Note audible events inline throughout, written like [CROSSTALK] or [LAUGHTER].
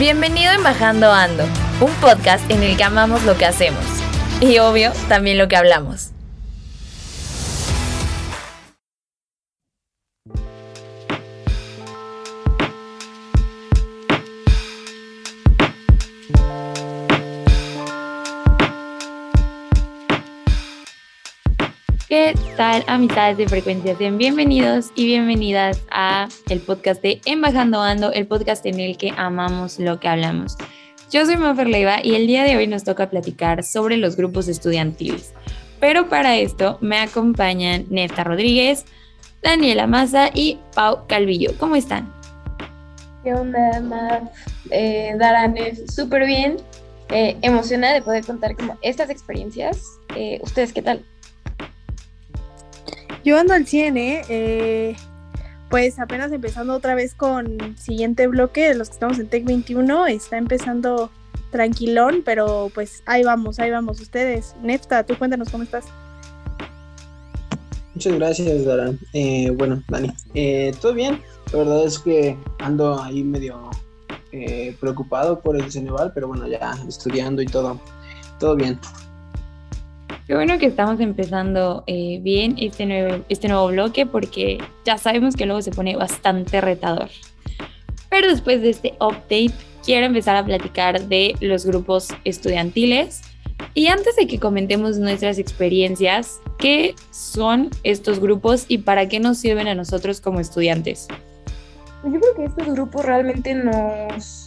Bienvenido en Bajando Ando, un podcast en el que amamos lo que hacemos y obvio también lo que hablamos. ¿Qué tal, amistades de frecuencias? Bienvenidos y bienvenidas a el podcast de Embajando Ando, el podcast en el que amamos lo que hablamos. Yo soy Mafer Leiva y el día de hoy nos toca platicar sobre los grupos estudiantiles. Pero para esto me acompañan Nefta Rodríguez, Daniela Maza y Pau Calvillo. ¿Cómo están? ¿Qué onda, Maf? Eh, súper bien. Eh, emocionada de poder contar como estas experiencias. Eh, ¿Ustedes qué tal? Yo ando al 100, ¿eh? ¿eh? Pues apenas empezando otra vez con siguiente bloque de los que estamos en Tech 21. Está empezando tranquilón, pero pues ahí vamos, ahí vamos. Ustedes, Nefta, tú cuéntanos cómo estás. Muchas gracias, Dara. Eh, bueno, Dani, eh, todo bien. La verdad es que ando ahí medio eh, preocupado por el Ceneval, pero bueno, ya estudiando y todo, todo bien. Qué bueno que estamos empezando eh, bien este nuevo, este nuevo bloque porque ya sabemos que luego se pone bastante retador. Pero después de este update, quiero empezar a platicar de los grupos estudiantiles. Y antes de que comentemos nuestras experiencias, ¿qué son estos grupos y para qué nos sirven a nosotros como estudiantes? Yo creo que estos grupos realmente nos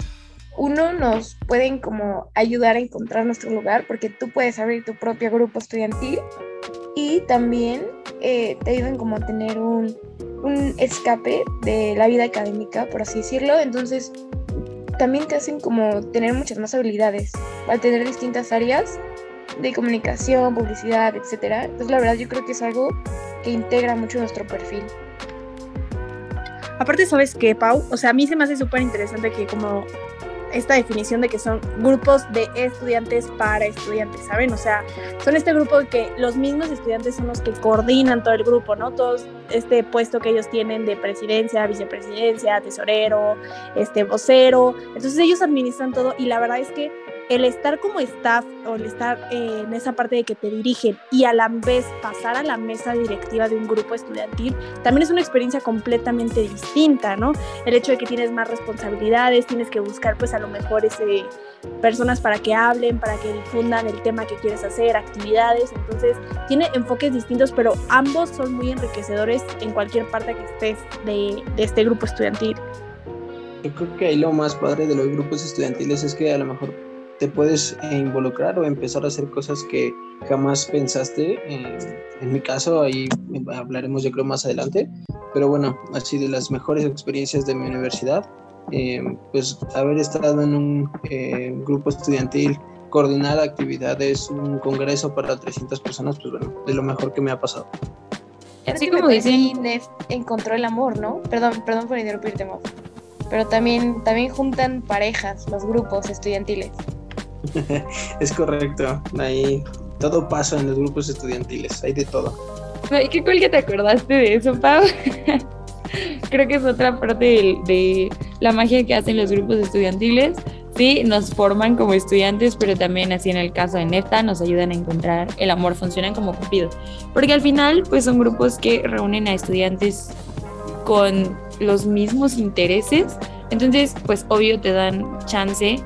uno, nos pueden como ayudar a encontrar nuestro lugar porque tú puedes abrir tu propio grupo estudiantil y también eh, te ayudan como a tener un, un escape de la vida académica, por así decirlo. Entonces, también te hacen como tener muchas más habilidades al tener distintas áreas de comunicación, publicidad, etcétera. Entonces, la verdad, yo creo que es algo que integra mucho nuestro perfil. Aparte, ¿sabes qué, Pau? O sea, a mí se me hace súper interesante que como esta definición de que son grupos de estudiantes para estudiantes, ¿saben? O sea, son este grupo que los mismos estudiantes son los que coordinan todo el grupo, ¿no? Todos este puesto que ellos tienen de presidencia, vicepresidencia, tesorero, este vocero, entonces ellos administran todo y la verdad es que el estar como staff o el estar eh, en esa parte de que te dirigen y a la vez pasar a la mesa directiva de un grupo estudiantil, también es una experiencia completamente distinta, ¿no? El hecho de que tienes más responsabilidades, tienes que buscar pues a lo mejor ese, personas para que hablen, para que difundan el tema que quieres hacer, actividades, entonces tiene enfoques distintos, pero ambos son muy enriquecedores en cualquier parte que estés de, de este grupo estudiantil. Yo creo que ahí lo más padre de los grupos estudiantiles es que a lo mejor te puedes involucrar o empezar a hacer cosas que jamás pensaste. en mi caso, ahí hablaremos yo creo más adelante, pero bueno, así de las mejores experiencias de mi universidad, eh, pues haber estado en un eh, grupo estudiantil, coordinar actividades, un congreso para 300 personas, pues bueno, de lo mejor que me ha pasado. Así como dicen, encontró el amor, ¿no? Perdón, perdón por interrumpirte, Pero también, también juntan parejas, los grupos estudiantiles. [LAUGHS] es correcto. Ahí todo pasa en los grupos estudiantiles, hay de todo. qué cool que te acordaste de eso, Pau. [LAUGHS] Creo que es otra parte de, de, la magia que hacen los grupos estudiantiles. Sí, nos forman como estudiantes, pero también así en el caso de Nefta nos ayudan a encontrar el amor, funcionan como cupido. Porque al final, pues son grupos que reúnen a estudiantes con los mismos intereses. Entonces, pues obvio te dan chance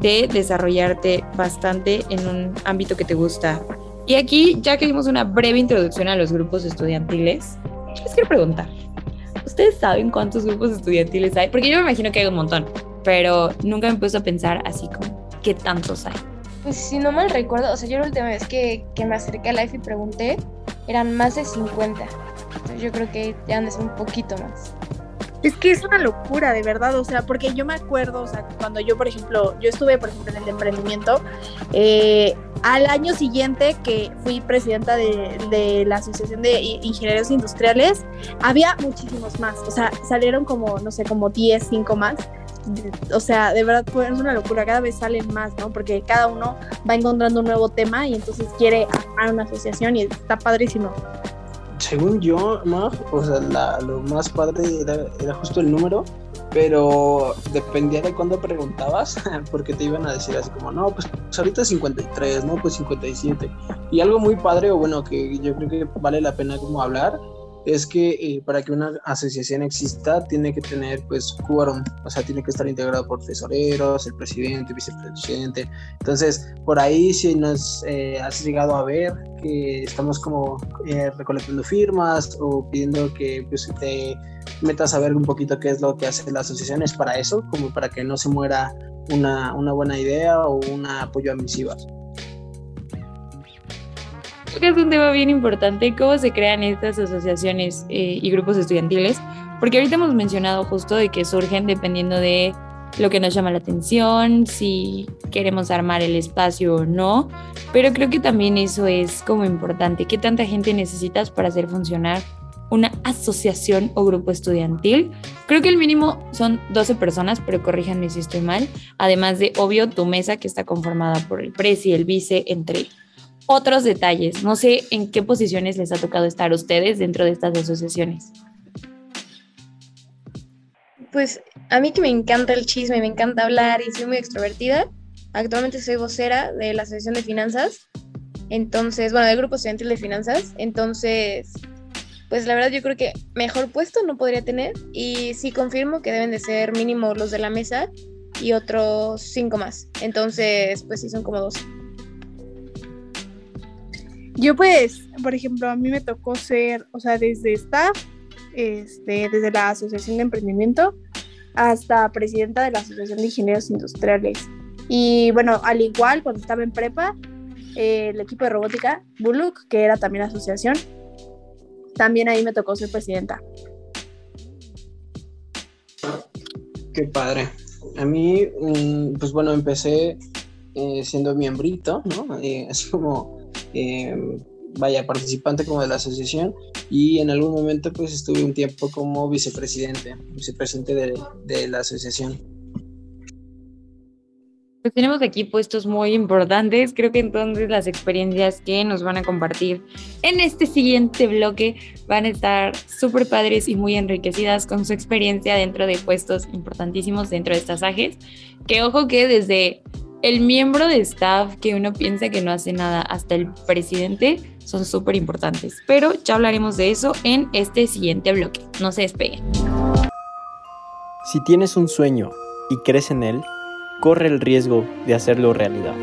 de desarrollarte bastante en un ámbito que te gusta. Y aquí, ya que dimos una breve introducción a los grupos estudiantiles, les quiero preguntar, ¿ustedes saben cuántos grupos estudiantiles hay? Porque yo me imagino que hay un montón, pero nunca me he puesto a pensar así como, ¿qué tantos hay? Pues si no mal recuerdo, o sea, yo la última vez que, que me acerqué a Life y pregunté, eran más de 50. Entonces yo creo que ya han de ser un poquito más. Es que es una locura, de verdad, o sea, porque yo me acuerdo, o sea, cuando yo, por ejemplo, yo estuve, por ejemplo, en el emprendimiento, eh, al año siguiente que fui presidenta de, la Asociación de Ingenieros Industriales, había muchísimos más, o sea, salieron como, no sé, como 10, 5 más. O sea, de verdad es una locura, cada vez salen más, ¿no? Porque cada uno va encontrando un nuevo tema y entonces quiere armar una asociación y está padrísimo según yo, ¿no? O sea, la, lo más padre era, justo el número, pero dependía de cuándo preguntabas, [LAUGHS] porque te iban a decir así como, no, pues, pues ahorita 53, no, pues 57. Y algo muy padre, o bueno, que yo creo que vale la pena como hablar, es que eh, para que una asociación exista tiene que tener pues quórum, o sea, tiene que estar integrado por tesoreros, el presidente, vicepresidente. Entonces, por ahí si nos eh, has llegado a ver que estamos como eh, recolectando firmas o pidiendo que pues, te metas a ver un poquito qué es lo que hace la asociación, es para eso, como para que no se muera una, una buena idea o un apoyo a misivas que es un tema bien importante, cómo se crean estas asociaciones eh, y grupos estudiantiles, porque ahorita hemos mencionado justo de que surgen dependiendo de lo que nos llama la atención, si queremos armar el espacio o no, pero creo que también eso es como importante, qué tanta gente necesitas para hacer funcionar una asociación o grupo estudiantil. Creo que el mínimo son 12 personas, pero corríjanme si estoy mal, además de, obvio, tu mesa que está conformada por el presi, el vice, entre otros detalles. No sé en qué posiciones les ha tocado estar a ustedes dentro de estas asociaciones. Pues a mí que me encanta el chisme, me encanta hablar y soy muy extrovertida. Actualmente soy vocera de la Asociación de Finanzas. Entonces, bueno, del Grupo Estudiantil de Finanzas. Entonces, pues la verdad yo creo que mejor puesto no podría tener. Y sí confirmo que deben de ser mínimo los de la mesa y otros cinco más. Entonces, pues sí, son como dos. Yo pues, por ejemplo, a mí me tocó ser, o sea, desde staff, este, desde la Asociación de Emprendimiento hasta presidenta de la Asociación de Ingenieros Industriales. Y bueno, al igual cuando estaba en prepa, el equipo de robótica, Buluk, que era también asociación, también ahí me tocó ser presidenta. Qué padre. A mí, mm, pues bueno, empecé eh, siendo miembrito, ¿no? Eh, [LAUGHS] así como Em, vaya, participante como de la asociación y en algún momento pues estuve un tiempo como vicepresidente, vicepresidente de, de la asociación. Pues tenemos aquí puestos muy importantes. Creo que entonces las experiencias que nos van a compartir en este siguiente bloque van a estar súper padres y muy enriquecidas con su experiencia dentro de puestos importantísimos dentro de estas AGES. Que ojo que desde el miembro de staff que uno piensa que no hace nada hasta el presidente son súper importantes. Pero ya hablaremos de eso en este siguiente bloque. No se despeguen. Si tienes un sueño y crees en él, corre el riesgo de hacerlo realidad.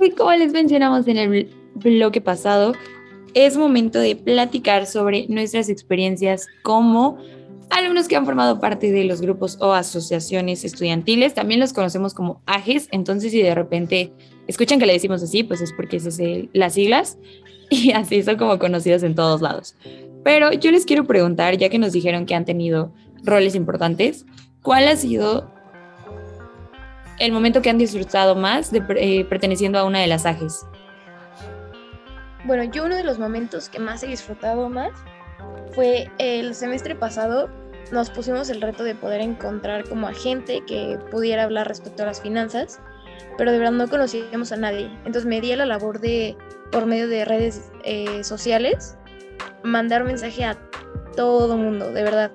Y como les mencionamos en el bloque pasado, es momento de platicar sobre nuestras experiencias como alumnos que han formado parte de los grupos o asociaciones estudiantiles, también los conocemos como AGES, entonces si de repente escuchan que le decimos así, pues es porque es las siglas [LAUGHS] y así son como conocidos en todos lados. Pero yo les quiero preguntar, ya que nos dijeron que han tenido roles importantes, ¿cuál ha sido el momento que han disfrutado más de eh, perteneciendo a una de las AGES? Bueno, yo uno de los momentos que más he disfrutado más fue el semestre pasado nos pusimos el reto de poder encontrar como a gente que pudiera hablar respecto a las finanzas, pero de verdad no conocíamos a nadie. Entonces me di a la labor de, por medio de redes eh, sociales, mandar mensaje a todo mundo, de verdad.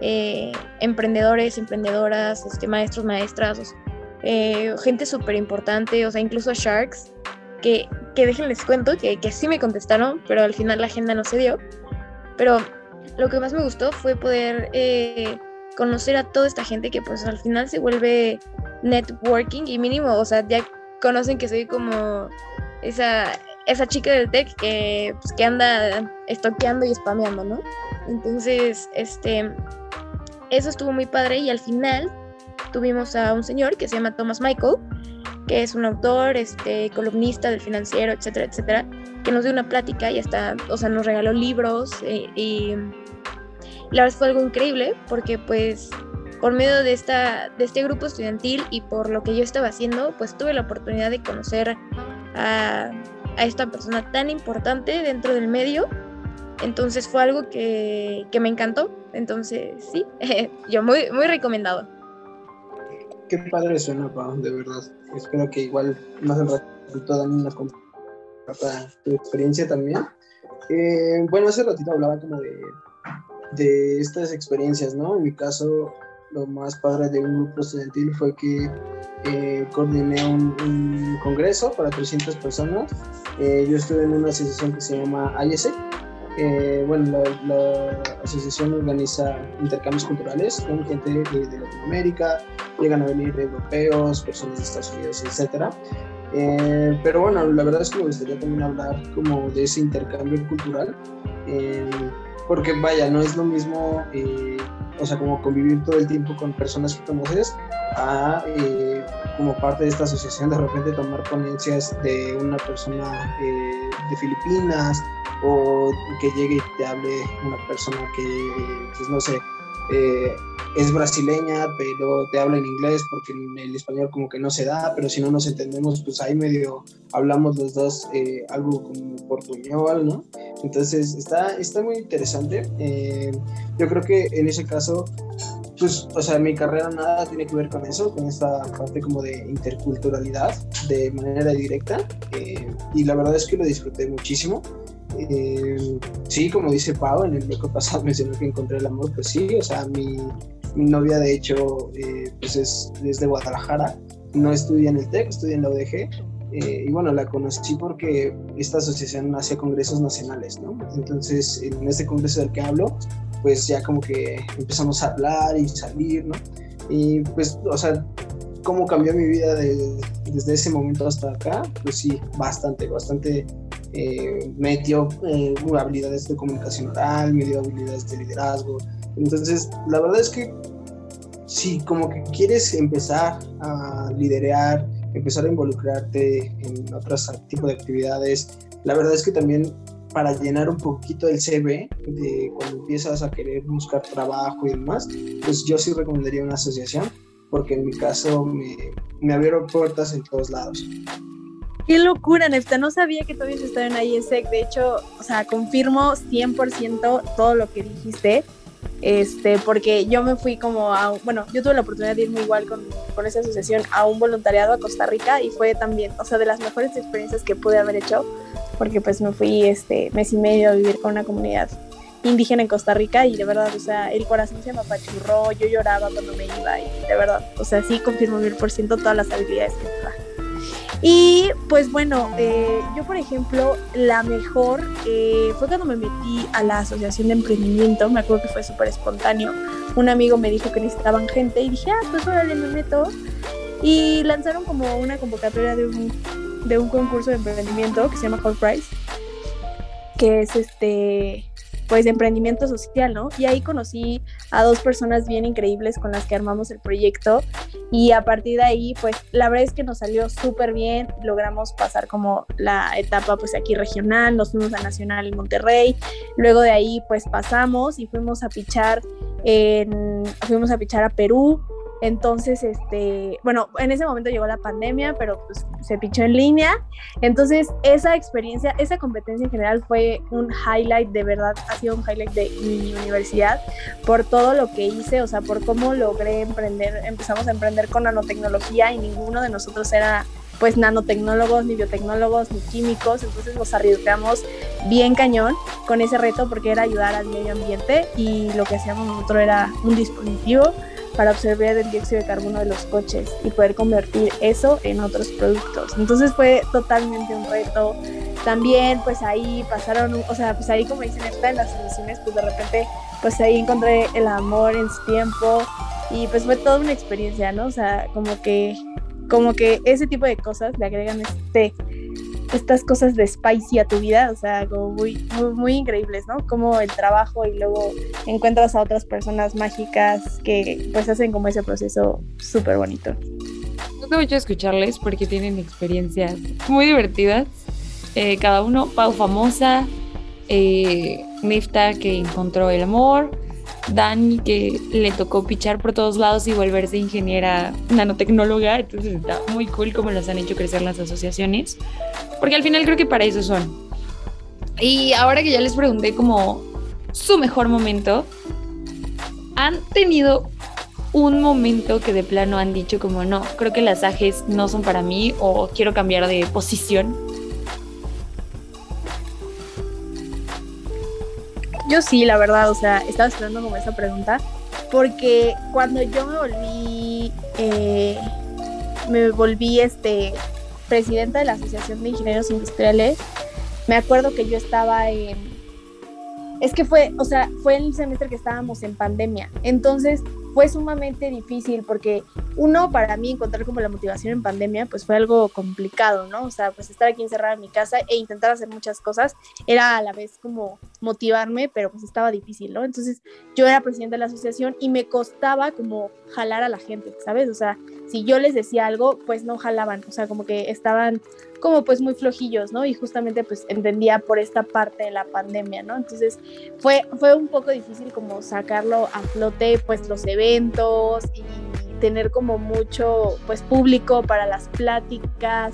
Eh, emprendedores, emprendedoras, este, maestros, maestras, eh, gente súper importante, o sea, incluso Sharks, que, que déjenles cuento que, que sí me contestaron, pero al final la agenda no se dio. Pero lo que más me gustó fue poder eh, conocer a toda esta gente que pues al final se vuelve networking y mínimo, o sea, ya conocen que soy como esa, esa chica del tech que, pues, que anda estoqueando y spameando, ¿no? Entonces, este, eso estuvo muy padre y al final tuvimos a un señor que se llama Thomas Michael, que es un autor, este, columnista del financiero, etcétera, etcétera, que nos dio una plática y hasta, o sea, nos regaló libros eh, y la verdad fue algo increíble porque pues por medio de, esta, de este grupo estudiantil y por lo que yo estaba haciendo, pues tuve la oportunidad de conocer a, a esta persona tan importante dentro del medio. Entonces fue algo que, que me encantó. Entonces, sí, [LAUGHS] yo muy, muy recomendado. Qué padre suena, Pau, de verdad. Espero que igual más en ratito Dan nos comparta tu experiencia también. Eh, bueno, hace ratito hablaba como de, de estas experiencias, ¿no? En mi caso, lo más padre de un grupo estudiantil fue que eh, coordiné un, un, congreso para 300 personas. Eh, yo estuve en una asociación que se llama IESEC. Eh, bueno, la, la, asociación organiza intercambios culturales con gente de, de, Latinoamérica, llegan a venir europeos, personas de Estados Unidos, etc. Eh, pero bueno, la verdad es que me gustaría también hablar como de ese intercambio cultural, eh, porque vaya, no es lo mismo eh, o sea, como convivir todo el tiempo con personas que conoces, a eh, como parte de esta asociación de repente tomar ponencias de una persona de Filipinas o que llegue y te hable una persona que, pues no sé, eh, es brasileña, pero te habla en inglés porque en el español como que no se da, pero si no nos entendemos, pues ahí medio hablamos los dos eh, algo como portuñol, ¿no? Entonces está, está muy interesante. Eh, yo creo que en ese caso, pues, o sea, mi carrera nada tiene que ver con eso, con esta parte como de interculturalidad de manera directa. Y la verdad es que lo disfruté muchísimo. Eh, sí, como dice Pau, en el bloque pasado [LAUGHS] mencionó que encontré el amor, pues sí, o sea, mi, mi novia de hecho eh, pues es, es, de Guadalajara, no estudia en el TEC, estudia en la UDG, eh, y bueno, la conocí porque esta asociación hacía congresos nacionales, ¿no? Entonces, en este congreso del que hablo, pues ya como que empezamos a hablar y salir, ¿no? Y pues, o sea, cómo cambió mi vida de, desde ese momento hasta acá, pues sí, bastante, bastante eh, me eh, habilidades de comunicación oral, me dio habilidades de liderazgo. Entonces, la verdad es que si como que quieres empezar a liderar, empezar a involucrarte en otros tipos de actividades, la verdad es que también para llenar un poquito el CV de cuando empiezas a querer buscar trabajo y demás, pues yo sí recomendaría una asociación, porque en mi caso me, me abrieron puertas en todos lados. Qué locura, Nefta. No sabía que todavía estaba en IESEC. De hecho, o sea, confirmo 100% todo lo que dijiste. Este, porque yo me fui como a, bueno, yo tuve la oportunidad de irme igual con, con esa asociación a un voluntariado a Costa Rica y fue también, o sea, de las mejores experiencias que pude haber hecho, porque pues me fui este mes y medio a vivir con una comunidad indígena en Costa Rica y de verdad, o sea, el corazón se me apachurró, yo lloraba cuando me iba y de verdad, o sea, sí confirmo mil por ciento todas las habilidades que me da. Y pues bueno, eh, yo por ejemplo, la mejor eh, fue cuando me metí a la asociación de emprendimiento, me acuerdo que fue súper espontáneo. Un amigo me dijo que necesitaban gente y dije, ah, pues órale, me meto. Y lanzaron como una convocatoria de un, de un concurso de emprendimiento que se llama Hall Price, que es este, pues de emprendimiento social, ¿no? Y ahí conocí a dos personas bien increíbles con las que armamos el proyecto. Y a partir de ahí, pues la verdad es que nos salió súper bien, logramos pasar como la etapa pues aquí regional, nos fuimos a Nacional en Monterrey, luego de ahí pues pasamos y fuimos a pichar en, fuimos a pichar a Perú, entonces, este, bueno, en ese momento llegó la pandemia, pero pues se pichó en línea. Entonces, esa experiencia, esa competencia en general fue un highlight, de verdad, ha sido un highlight de mi universidad por todo lo que hice, o sea, por cómo logré emprender, empezamos a emprender con nanotecnología y ninguno de nosotros era pues nanotecnólogos, ni biotecnólogos, ni químicos, entonces nos arriesgamos bien cañón con ese reto porque era ayudar al medio ambiente y lo que hacíamos nosotros era un dispositivo para observar el dióxido de carbono de los coches y poder convertir eso en otros productos. Entonces fue totalmente un reto. También pues ahí pasaron, o sea, pues ahí como dicen esta en las emisiones, pues de repente pues ahí encontré el amor en su tiempo y pues fue toda una experiencia, ¿no? O sea, como que como que ese tipo de cosas le agregan este estas cosas de spicy a tu vida, o sea, como muy, muy, muy, increíbles, ¿no? Como el trabajo y luego encuentras a otras personas mágicas que pues hacen como ese proceso súper bonito. Me gusta mucho escucharles porque tienen experiencias muy divertidas eh, cada uno. Pau famosa, eh, que encontró el amor, Dani que le tocó pichar por todos lados y volverse ingeniera nanotecnóloga. Entonces está muy cool cómo las han hecho crecer las asociaciones. Porque al final creo que para eso son. Y ahora que ya les pregunté como su mejor momento, ¿han tenido un momento que de plano han dicho como no, creo que las ajes no son para mí o quiero cambiar de posición? Yo sí, la verdad, o sea, estaba esperando como esa pregunta, porque cuando yo me volví, eh, me volví este, presidenta de la Asociación de Ingenieros Industriales, me acuerdo que yo estaba en, es que fue, o sea, fue el semestre que estábamos en pandemia, entonces fue sumamente difícil porque uno, para mí encontrar como la motivación en pandemia, pues fue algo complicado, ¿no? O sea, pues estar aquí encerrada en mi casa e intentar hacer muchas cosas era a la vez como motivarme, pero pues estaba difícil, ¿no? Entonces yo era presidenta de la asociación y me costaba como jalar a la gente, ¿sabes? O sea, si yo les decía algo, pues no jalaban, o sea, como que estaban como pues muy flojillos, ¿no? Y justamente pues entendía por esta parte de la pandemia, ¿no? Entonces fue, fue un poco difícil como sacarlo a flote pues los eventos y tener como mucho pues público para las pláticas,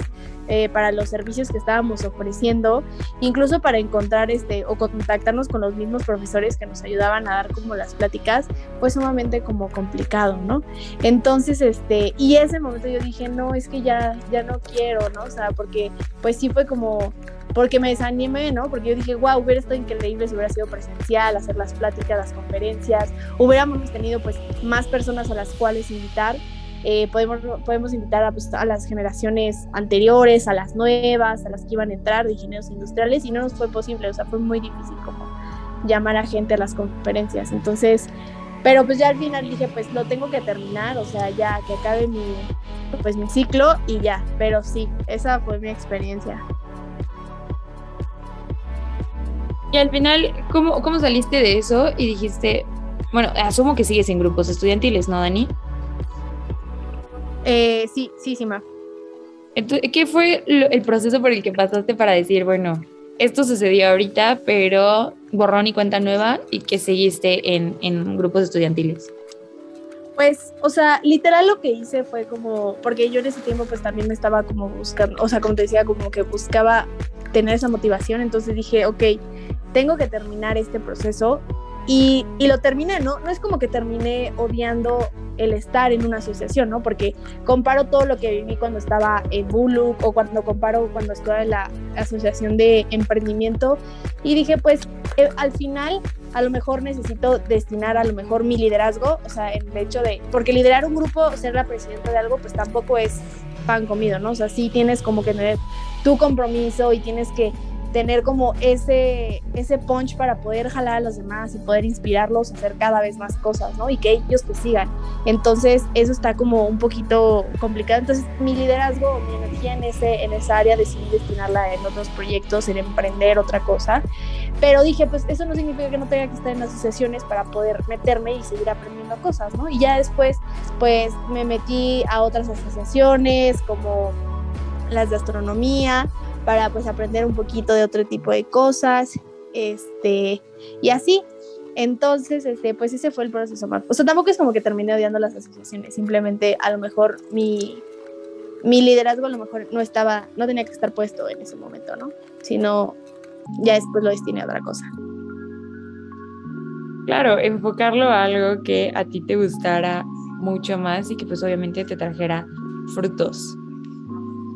eh, para los servicios que estábamos ofreciendo, incluso para encontrar este o contactarnos con los mismos profesores que nos ayudaban a dar como las pláticas, fue sumamente como complicado, ¿no? Entonces, este, y ese momento yo dije, no, es que ya, ya no quiero, ¿no? O sea, porque pues sí fue como porque me desanimé, ¿no? Porque yo dije, wow, hubiera estado increíble si hubiera sido presencial, hacer las pláticas, las conferencias, hubiéramos tenido pues más personas a las cuales invitar. Eh, podemos, podemos invitar a, pues, a, las generaciones anteriores, a las nuevas, a las que iban a entrar de ingenieros industriales y no nos fue posible, o sea, fue muy difícil como llamar a gente a las conferencias. Entonces, pero pues ya al final dije, pues lo tengo que terminar, o sea, ya que acabe mi, pues, mi ciclo y ya, pero sí, esa fue mi experiencia. Y al final, ¿cómo, ¿cómo saliste de eso y dijiste, bueno, asumo que sigues en grupos estudiantiles, ¿no, Dani? Eh, sí, sí, sí, ma. Entonces, ¿qué fue el proceso por el que pasaste para decir, bueno, esto sucedió ahorita, pero borrón y cuenta nueva y que seguiste en, en grupos estudiantiles? Pues, o sea, literal lo que hice fue como, porque yo en ese tiempo pues también me estaba como buscando, o sea, como te decía, como que buscaba tener esa motivación, entonces dije, ok, tengo que terminar este proceso y, lo terminé, ¿no? No es como que terminé odiando el estar en una asociación, ¿no? Porque comparo todo lo que viví cuando estaba en Bulu o cuando comparo cuando estuve en la asociación de emprendimiento y dije, pues eh, al final a lo mejor necesito destinar a lo mejor mi liderazgo, o sea, en el hecho de, porque liderar un grupo, ser la presidenta de algo, pues tampoco es pan comido, ¿no? O sea, sí tienes como que tener tu compromiso y tienes que tener como ese, ese punch para poder jalar a los demás y poder inspirarlos a hacer cada vez más cosas, ¿no? Y que ellos te sigan. Entonces, eso está como un poquito complicado. Entonces, mi liderazgo, mi energía en, ese, en esa área decidí destinarla en otros proyectos, en emprender otra cosa. Pero dije, pues eso no significa que no tenga que estar en asociaciones para poder meterme y seguir aprendiendo cosas, ¿no? Y ya después, pues me metí a otras asociaciones como las de astronomía, para pues aprender un poquito de otro tipo de cosas, este, y así. Entonces, este, pues ese fue el proceso más. O sea, tampoco es como que terminé odiando las asociaciones, simplemente a lo mejor mi, mi liderazgo a lo mejor no estaba, no tenía que estar puesto en ese momento, ¿no? Sino ya después lo destiné a otra cosa. Claro, enfocarlo a algo que a ti te gustara mucho más y que pues obviamente te trajera frutos.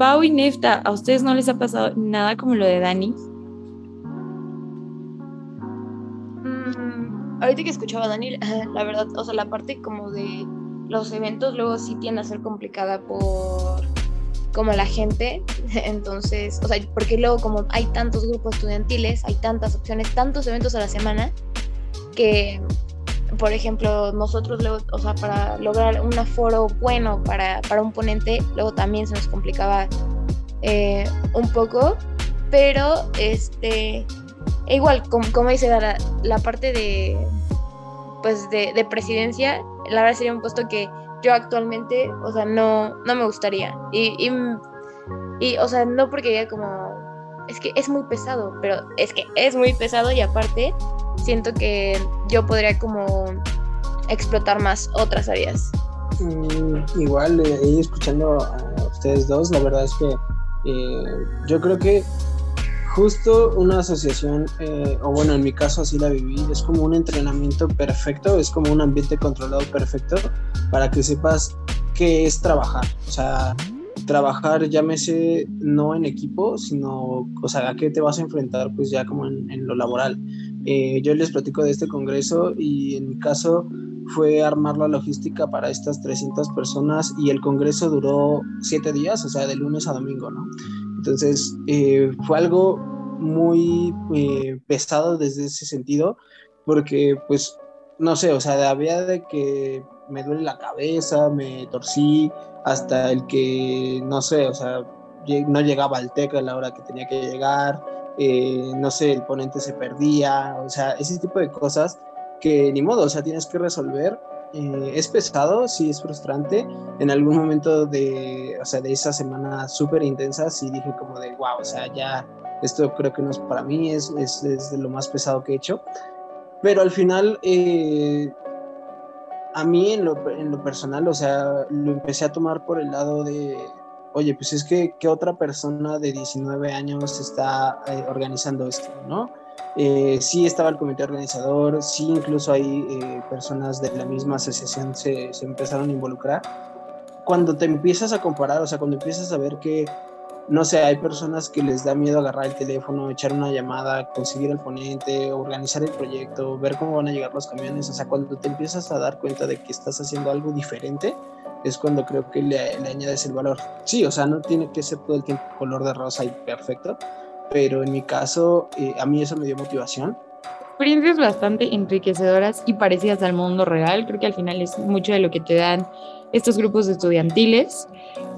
Pau y Nefta, ¿a ustedes no les ha pasado nada como lo de Dani? Mm, ahorita que escuchaba a Dani, [LAUGHS] la verdad, o sea, la parte como de los eventos luego sí tiende a ser complicada por como la gente, [LAUGHS] entonces, o sea, porque luego como hay tantos grupos estudiantiles, hay tantas opciones, tantos eventos a la semana, que por ejemplo, nosotros luego, o sea, para lograr un aforo bueno para, para un ponente, luego también se nos complicaba eh, un poco, pero este, igual, como, como dice la, la parte de, pues de, de, presidencia, la verdad sería un puesto que yo actualmente, o sea, no, no me gustaría. Y, y, y o sea, no porque ya como es que es muy pesado, pero es que es muy pesado y aparte siento que yo podría como explotar más otras áreas. Mm, igual, eh, escuchando a ustedes dos, la verdad es que eh, yo creo que justo una asociación, eh, o bueno, en mi caso así la viví, es como un entrenamiento perfecto, es como un ambiente controlado perfecto para que sepas qué es trabajar. O sea, trabajar, llámese no en equipo, sino, o sea, a qué te vas a enfrentar, pues ya como en, lo laboral. Eh, yo les platico de este congreso y en mi caso fue armar la logística para estas 300 personas y el congreso duró siete días, o sea, de lunes a domingo, ¿no? Entonces, eh, fue algo muy eh, pesado desde ese sentido, porque pues, no sé, o sea, había de que me duele la cabeza, me torcí, hasta el que, no sé, o sea, no llegaba al TEC a la hora que tenía que llegar, eh, no sé, el ponente se perdía, o sea, ese tipo de cosas que ni modo, o sea, tienes que resolver eh, es pesado, sí es frustrante. En algún momento de, o sea, de esa semana súper intensa, sí dije como de, wow, o sea, ya esto creo que no es para mí, es, es, es lo más pesado que he hecho. Pero al final, eh, a mí en lo, en lo, personal, o sea, lo empecé a tomar por el lado de, oye, pues es que, ¿qué otra persona de 19 años está eh, organizando esto, no? Eh, sí estaba el comité organizador, sí incluso hay eh, personas de la misma asociación se, se, empezaron a involucrar. Cuando te empiezas a comparar, o sea, cuando empiezas a ver que, no sé, hay personas que les da miedo agarrar el teléfono, echar una llamada, conseguir el ponente, organizar el proyecto, ver cómo van a llegar los camiones, o sea, cuando te empiezas a dar cuenta de que estás haciendo algo diferente, es cuando creo que le, le añades el valor. Sí, o sea, no tiene que ser todo el tiempo color de rosa y perfecto, pero en mi caso eh, a mí eso me dio motivación. Experiencias bastante enriquecedoras y parecidas al mundo real, creo que al final es mucho de lo que te dan estos grupos estudiantiles.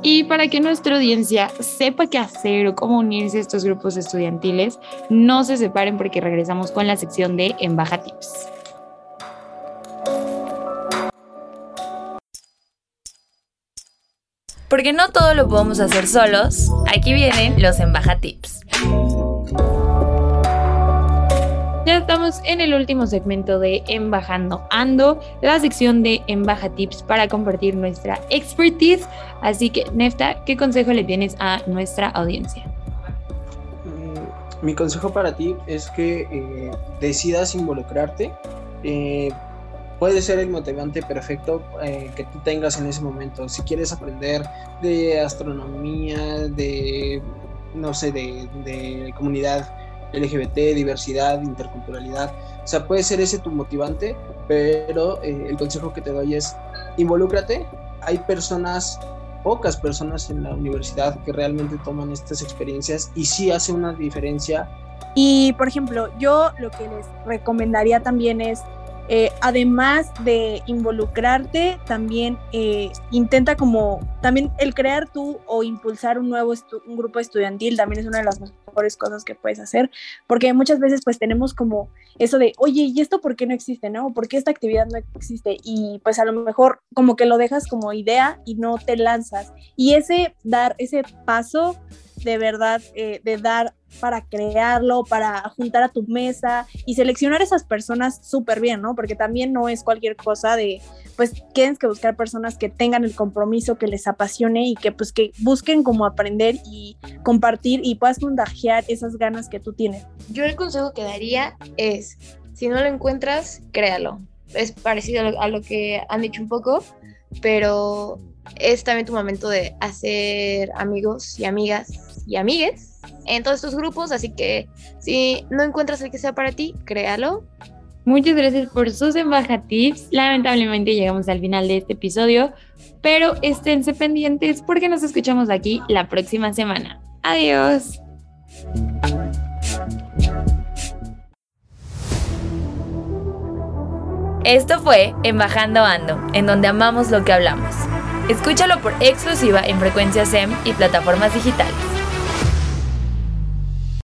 Y para que nuestra audiencia sepa qué hacer o cómo unirse a estos grupos estudiantiles, no se separen porque regresamos con la sección de Embaja Tips. Porque no todo lo podemos hacer solos, aquí vienen los Embaja Tips. Ya estamos en el último segmento de Embajando Ando, la sección de Embaja Tips para compartir nuestra expertise. Así que, Nefta, ¿qué consejo le tienes a nuestra audiencia? Mm, mi consejo para ti es que eh, decidas involucrarte. Eh, puede ser el motivante perfecto eh, que tú tengas en ese momento. Si quieres aprender de astronomía, de, no sé, de, de comunidad LGBT, diversidad, interculturalidad. O sea, puede ser ese tu motivante, pero eh, el consejo que te doy es involúcrate. Hay personas, pocas personas en la universidad que realmente toman estas experiencias y sí hace una diferencia. Y, por ejemplo, yo lo que les recomendaría también es eh, además de involucrarte, también eh, intenta como, también el crear tú o impulsar un nuevo un grupo estudiantil también es una de las mejores cosas que puedes hacer, porque muchas veces pues tenemos como eso de, oye, ¿y esto por qué no existe, no? ¿Por qué esta actividad no existe? Y pues a lo mejor como que lo dejas como idea y no te lanzas. Y ese dar, ese paso de verdad, eh, de dar para crearlo, para juntar a tu mesa y seleccionar esas personas súper bien, ¿no? Porque también no es cualquier cosa de, pues tienes que buscar personas que tengan el compromiso, que les apasione y que pues que busquen como aprender y compartir y puedas contagiar esas ganas que tú tienes. Yo el consejo que daría es, si no lo encuentras, créalo. Es parecido a lo que han dicho un poco, pero es también tu momento de hacer amigos y amigas y amigues en todos estos grupos, así que si no encuentras el que sea para ti, créalo. Muchas gracias por sus embajatives. Lamentablemente llegamos al final de este episodio, pero esténse pendientes porque nos escuchamos aquí la próxima semana. Adiós. Esto fue Embajando Ando, en donde amamos lo que hablamos. Escúchalo por exclusiva en frecuencia SEM y plataformas digitales.